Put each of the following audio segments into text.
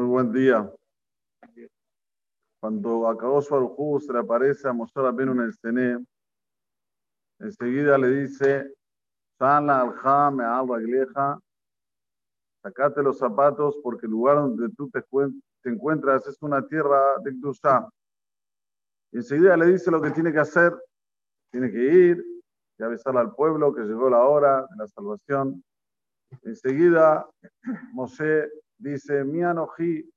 Muy buen día. Cuando acabó su Arujú, se le aparece a Moshe Rabbeinu en el Sené, enseguida le dice, Sala alja me al sacate los zapatos porque el lugar donde tú te, encuentras es una tierra de Kdusha. Enseguida le dice lo que tiene que hacer. Tiene que ir y avisar al pueblo que llegó la hora de la salvación. Enseguida Moshe dice, mi anoji,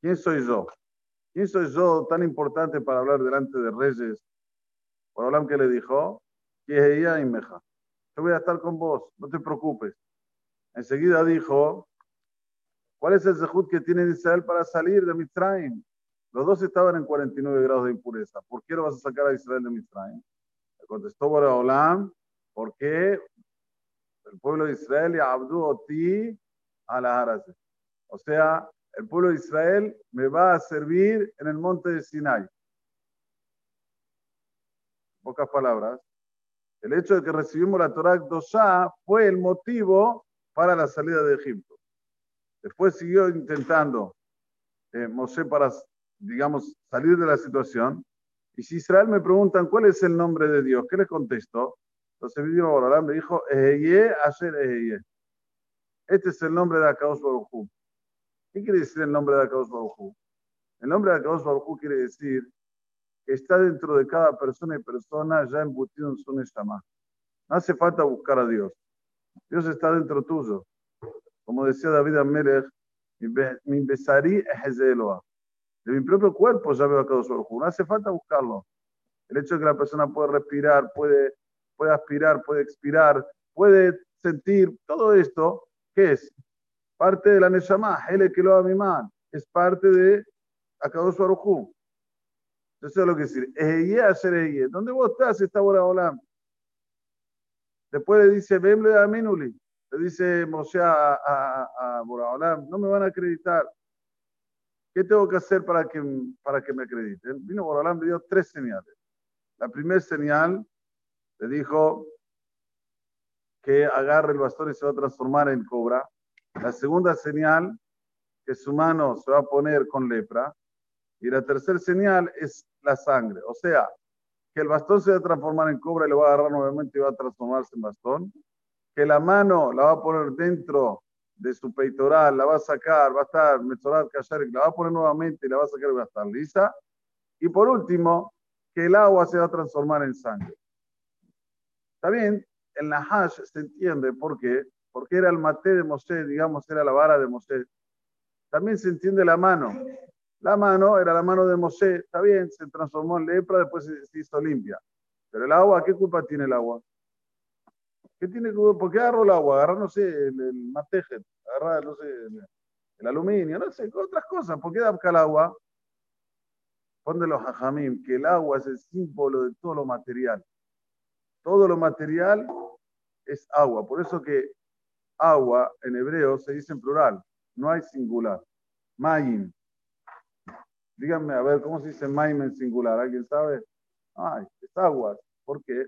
¿quién soy yo? ¿Quién soy yo tan importante para hablar delante de reyes? Por hablar que le dijo, que ella y meja. Yo voy a estar con vos, no te preocupes. Enseguida dijo, ¿cuál es el zehut que tiene Israel para salir de Mitzrayim? Los dos estaban en 49 grados de impureza. ¿Por qué lo vas a sacar a Israel de Mitzrayim? Le contestó Boreolam, porque el pueblo de Israel y Abdu Oti a la o sea, el pueblo de Israel me va a servir en el monte de Sinai. En pocas palabras, el hecho de que recibimos la Torah Dosha fue el motivo para la salida de Egipto. Después siguió intentando eh, Moshe para, digamos, salir de la situación. Y si Israel me preguntan cuál es el nombre de Dios, ¿qué les contesto? Entonces Borolam me dijo, Eheye Asher Eheye. Este es el nombre de Akaos Baruj ¿Qué quiere decir el nombre de Akados Baruj El nombre de Akados Baruj quiere decir que está dentro de cada persona y persona ya embutido en su Neshama. No hace falta buscar a Dios. Dios está dentro tuyo. Como decía David Amelech, mi besarí es De mi propio cuerpo ya veo a Kadosh Baruj No hace falta buscarlo. El hecho de que la persona puede respirar, puede, puede aspirar, puede expirar, puede sentir, todo esto, ¿qué es? Parte de la Neshama, Hele que lo man, es parte de Akadosh Baruchu. Eso es lo que decir. Eye hacer ¿Dónde vos estás? Está Boraholam. Después le dice, Bemle a Minuli. Le dice Moshe a, a, a no me van a acreditar. ¿Qué tengo que hacer para que, para que me acrediten? Vino Boraholam, le dio tres señales. La primera señal le dijo que agarre el bastón y se va a transformar en cobra. La segunda señal, que su mano se va a poner con lepra. Y la tercera señal es la sangre. O sea, que el bastón se va a transformar en cobra y lo va a agarrar nuevamente y va a transformarse en bastón. Que la mano la va a poner dentro de su peitoral, la va a sacar, va a estar Metzorat Kasharik, la va a poner nuevamente y la va a sacar y va a estar lisa. Y por último, que el agua se va a transformar en sangre. Está bien, en la hash se entiende por qué, porque era el mate de Mosé, digamos, era la vara de Mosé. También se entiende la mano. La mano era la mano de Mosé, está bien, se transformó en lepra, después se, hizo limpia. Pero el agua, ¿qué culpa tiene el agua? ¿Qué tiene ¿Por qué agarró el agua? Agarra, no sé, el, el mateje, agarra, no sé, el, aluminio, no sé, otras cosas. ¿Por qué da el agua? Ponde los hajamim, que el agua es el símbolo de todo lo material. Todo lo material es agua. Por eso que agua en hebreo se dice en plural, no hay singular. Mayim. Díganme, a ver, ¿cómo se dice mayim en singular? ¿Alguien sabe? Ay, es agua. ¿Por qué?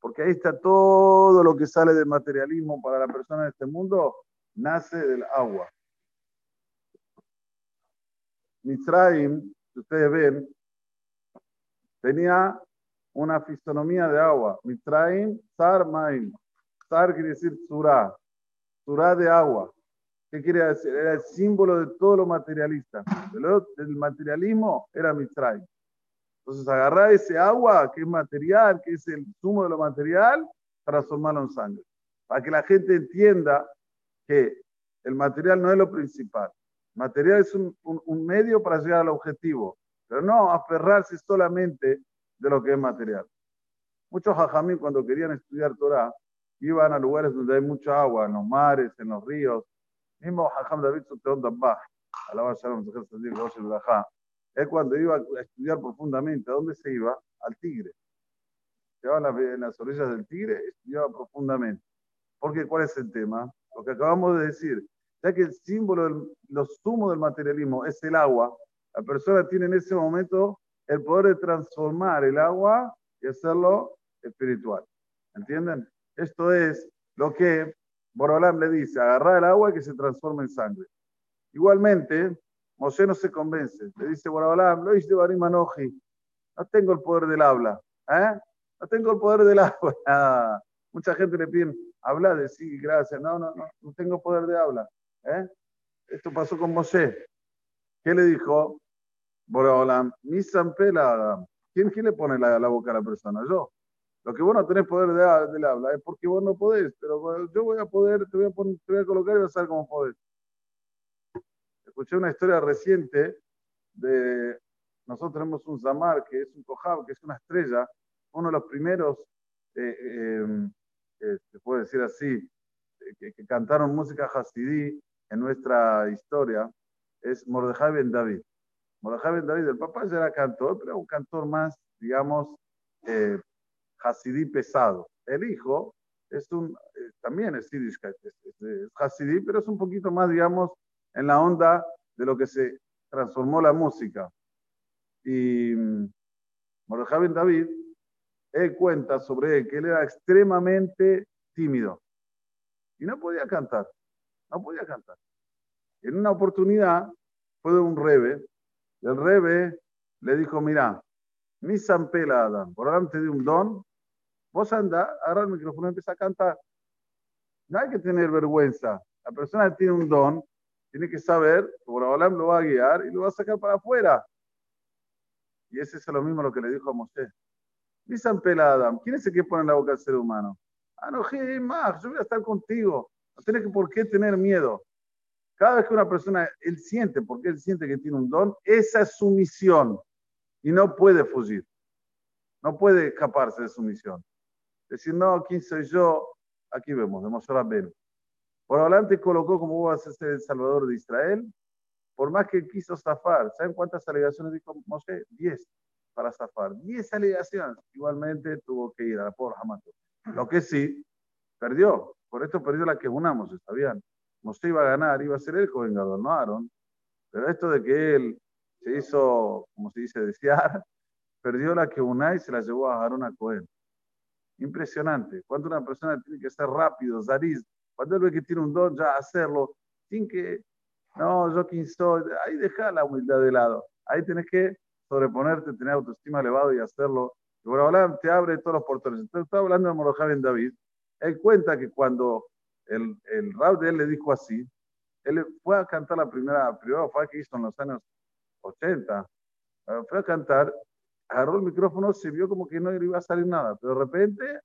Porque ahí está todo lo que sale del materialismo para la persona de este mundo, nace del agua. Mitzrayim, si ustedes ven, tenía una fisonomía de agua. Mitzrayim, Sar Maim. Sar quiere decir Surah de agua. ¿Qué quiere decir? Era el símbolo de todo lo materialista. El materialismo era Mitzray. Entonces, agarrar ese agua, que es material, que es el zumo de lo material, transformarlo en sangre. Para que la gente entienda que el material no es lo principal. El material es un, un medio para llegar al objetivo, pero no aferrarse solamente de lo que es material. Muchos hajamí cuando querían estudiar Torah, iban a lugares donde hay mucha agua, en los mares, en los ríos. Mismo Hajam David Soteón Dabbah, alaba Shalom, él cuando iba a estudiar profundamente, ¿a dónde se iba? Al Tigre. Se iba en las orillas del Tigre, estudiaba profundamente. Porque, ¿cuál es el tema? Lo que acabamos de decir, ya que el símbolo, del, los sumos del materialismo es el agua, la persona tiene en ese momento el poder de transformar el agua y hacerlo espiritual. ¿Entienden? Esto es lo que Borolam le dice, agarrar el agua que se transforme en sangre. Igualmente, Moshe no se convence. Le dice, Boraholam, lo hice Manoji. No tengo el poder del habla. ¿eh? No tengo el poder del habla. Mucha gente le pide, habla de sí, gracias. No, no, no, no tengo poder de habla. ¿eh? Esto pasó con Moshe. ¿Qué le dijo? Boraholam, mi Pela. ¿Quién, ¿Quién le pone la, la, boca a la persona? Yo. Lo que vos no tenés poder de, del habla es porque vos no podés, pero yo voy a poder, te voy a, poner, te voy a colocar y vas a ver cómo podés. Escuché una historia reciente de. Nosotros tenemos un Zamar, que es un Kohab, que es una estrella, uno de los primeros, eh, eh, eh, se puede decir así, que, que, cantaron música Hasidí en nuestra historia, es Mordejai Ben David. Mordejai Ben David, el papá ya era cantor, pero un cantor más, digamos, eh, Hasidí pesado. El hijo es un, también es, Hasidí, pero es un poquito más, digamos, en la onda de lo que se transformó la música. Y mm, Mordejai Ben David, él cuenta sobre él que él era extremadamente tímido y no podía cantar, no podía cantar. En una oportunidad fue de un rebe, y el rebe le dijo, mira, mi San Adam, por ahora te di un don, vos anda, agarra el micrófono y empieza a cantar. No hay que tener vergüenza. La persona que tiene un don tiene que saber que Boraholam lo va a guiar y lo va a sacar para afuera. Y ese es lo mismo lo que le dijo a Moshe. Dicen Adam, ¿quién es el que pone en la boca al ser humano? Ah, no, más, yo voy a estar contigo. No tienes por qué tener miedo. Cada vez que una persona, él siente, porque él siente que tiene un don, esa es su misión. Y no puede fugir. No puede escaparse de su misión. Decir, no, ¿quién soy yo? Aquí vemos, demostrar Ben. Por adelante colocó como vas a ser el Salvador de Israel, por más que quiso zafar. ¿Saben cuántas alegaciones dijo Moshe? Diez para zafar. Diez alegaciones. Igualmente tuvo que ir a la pobre Hamas. Lo que sí, perdió. Por esto perdió la que unamos, ¿sabían? Moshe iba a ganar, iba a ser el joven no Aaron. Pero esto de que él se hizo, como se dice, desear, perdió la que una y se la llevó a Aaron a Cohen. Impresionante. Cuando una persona tiene que ser rápido, zariz, cuando él ve que tiene un don, ya hacerlo, sin que, no, yo quién soy, ahí deja la humildad de lado. Ahí tienes que sobreponerte, tener autoestima elevado y hacerlo. Y hablar te abre todos los portones. Entonces, estaba hablando de Mordejai Ben David. Él cuenta que cuando el, el de él le dijo así, él fue a cantar la primera, primera fue que hizo en los años 80. Eh, fue a cantar, agarró el micrófono, se vio como que no iba a salir nada, pero de repente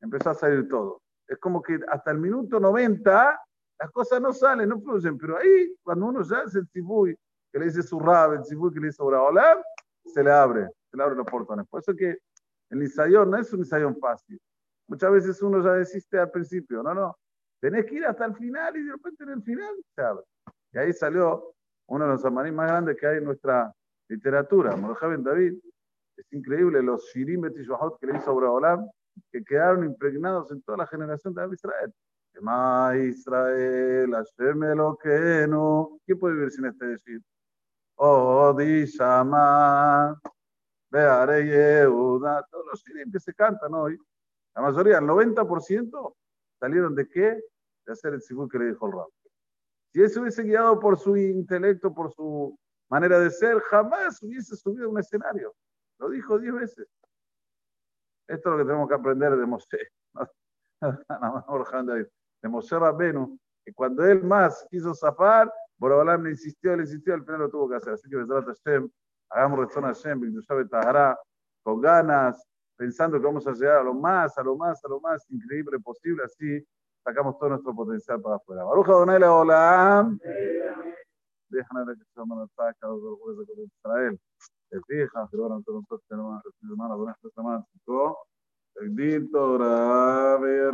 empezó a salir todo. Es como que hasta el minuto 90 las cosas no salen, no fluyen, pero ahí, cuando uno ya hace el tibuy, que le dice su rab, el tibuy que le dice hola, se le abre, se le abren los portones. Por eso que el Isayón no es un Isayón fácil. Muchas veces uno ya desiste al principio, no, no. Tenés que ir hasta el final y de repente en el final se abre. Y ahí salió uno de los amarín más grandes que hay en nuestra literatura, Mordejai Ben David. Es increíble los Shirim Betishwahot que le hizo Olam que quedaron impregnados en toda la generación de Israel. Ma Israel, Hashem no. ¿Quién puede vivir sin este decir? Oh, Dishama, Beare Yehuda, todos los shirim que se cantan hoy, la mayoría, el 90%, salieron de qué? De hacer el sigur que le dijo el rab. Si se hubiese guiado por su intelecto, por su manera de ser, jamás hubiese subido a un escenario. Lo dijo diez veces. Esto es lo que tenemos que aprender de Moshe. De Moshe Rabenu, que cuando él más quiso zafar, Borobalam le insistió, le insistió, al final lo tuvo que hacer. Así que Besrat Hashem, hagamos razón a Hashem, con ganas, pensando que vamos a llegar a lo más, a lo más, a lo más increíble posible, así sacamos todo nuestro potencial para afuera. Baruja Donela, hola. Déjame que se llaman ataca los jueces de Israel. Se fijan, pero ahora nosotros tenemos hermanos, buenas semanas. Bendito, grave,